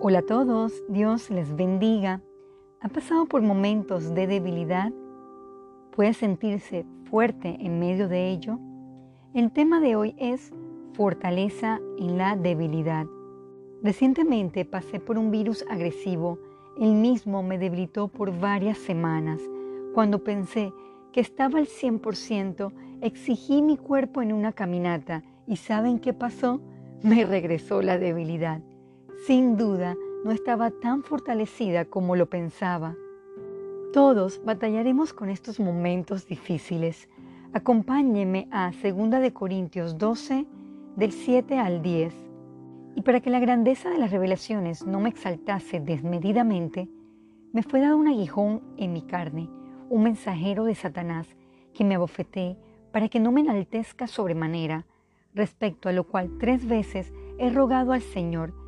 Hola a todos, Dios les bendiga. ¿Ha pasado por momentos de debilidad? ¿Puede sentirse fuerte en medio de ello? El tema de hoy es fortaleza en la debilidad. Recientemente pasé por un virus agresivo. El mismo me debilitó por varias semanas. Cuando pensé que estaba al 100%, exigí mi cuerpo en una caminata y ¿saben qué pasó? Me regresó la debilidad. Sin duda, no estaba tan fortalecida como lo pensaba. Todos batallaremos con estos momentos difíciles. Acompáñeme a 2 de Corintios 12, del 7 al 10. Y para que la grandeza de las revelaciones no me exaltase desmedidamente, me fue dado un aguijón en mi carne, un mensajero de Satanás que me abofeté para que no me enaltezca sobremanera, respecto a lo cual tres veces he rogado al Señor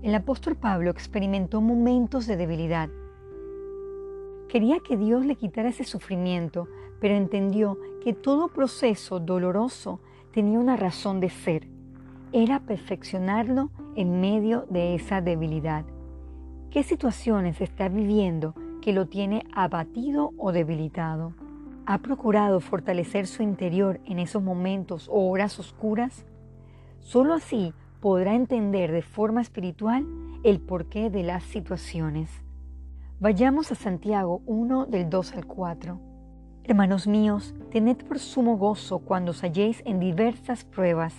El apóstol Pablo experimentó momentos de debilidad. Quería que Dios le quitara ese sufrimiento, pero entendió que todo proceso doloroso tenía una razón de ser. Era perfeccionarlo en medio de esa debilidad. ¿Qué situaciones está viviendo que lo tiene abatido o debilitado? ¿Ha procurado fortalecer su interior en esos momentos o horas oscuras? Solo así podrá entender de forma espiritual el porqué de las situaciones. Vayamos a Santiago 1 del 2 al 4. Hermanos míos, tened por sumo gozo cuando os halléis en diversas pruebas,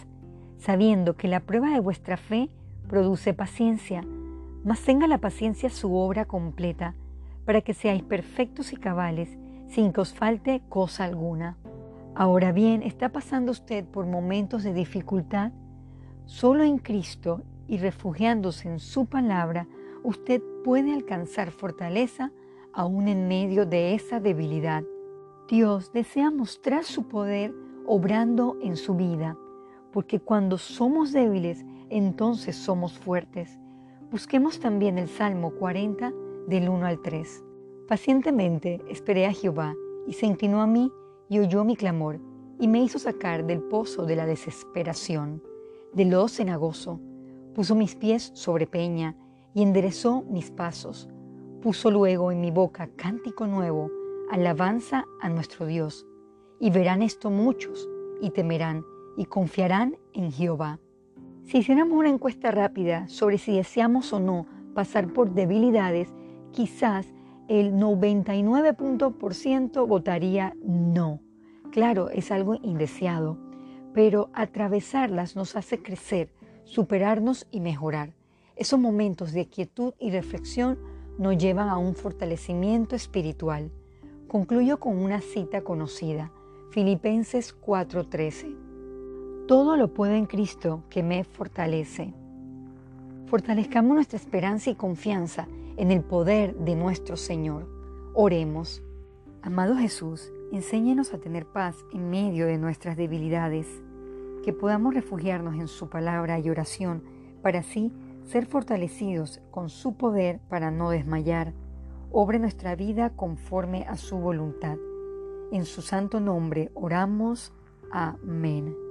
sabiendo que la prueba de vuestra fe produce paciencia, mas tenga la paciencia su obra completa, para que seáis perfectos y cabales, sin que os falte cosa alguna. Ahora bien, ¿está pasando usted por momentos de dificultad? Solo en Cristo y refugiándose en su palabra, usted puede alcanzar fortaleza aún en medio de esa debilidad. Dios desea mostrar su poder obrando en su vida, porque cuando somos débiles, entonces somos fuertes. Busquemos también el Salmo 40 del 1 al 3. Pacientemente esperé a Jehová, y se inclinó a mí y oyó mi clamor, y me hizo sacar del pozo de la desesperación de lo cenagoso, puso mis pies sobre peña y enderezó mis pasos. Puso luego en mi boca cántico nuevo, alabanza a nuestro Dios. Y verán esto muchos, y temerán, y confiarán en Jehová. Si hiciéramos una encuesta rápida sobre si deseamos o no pasar por debilidades, quizás el 99% votaría no. Claro, es algo indeseado pero atravesarlas nos hace crecer, superarnos y mejorar. Esos momentos de quietud y reflexión nos llevan a un fortalecimiento espiritual. Concluyo con una cita conocida, Filipenses 4:13. Todo lo puedo en Cristo que me fortalece. Fortalezcamos nuestra esperanza y confianza en el poder de nuestro Señor. Oremos. Amado Jesús, enséñenos a tener paz en medio de nuestras debilidades, que podamos refugiarnos en su palabra y oración para así ser fortalecidos con su poder para no desmayar. Obre nuestra vida conforme a su voluntad. En su santo nombre oramos. Amén.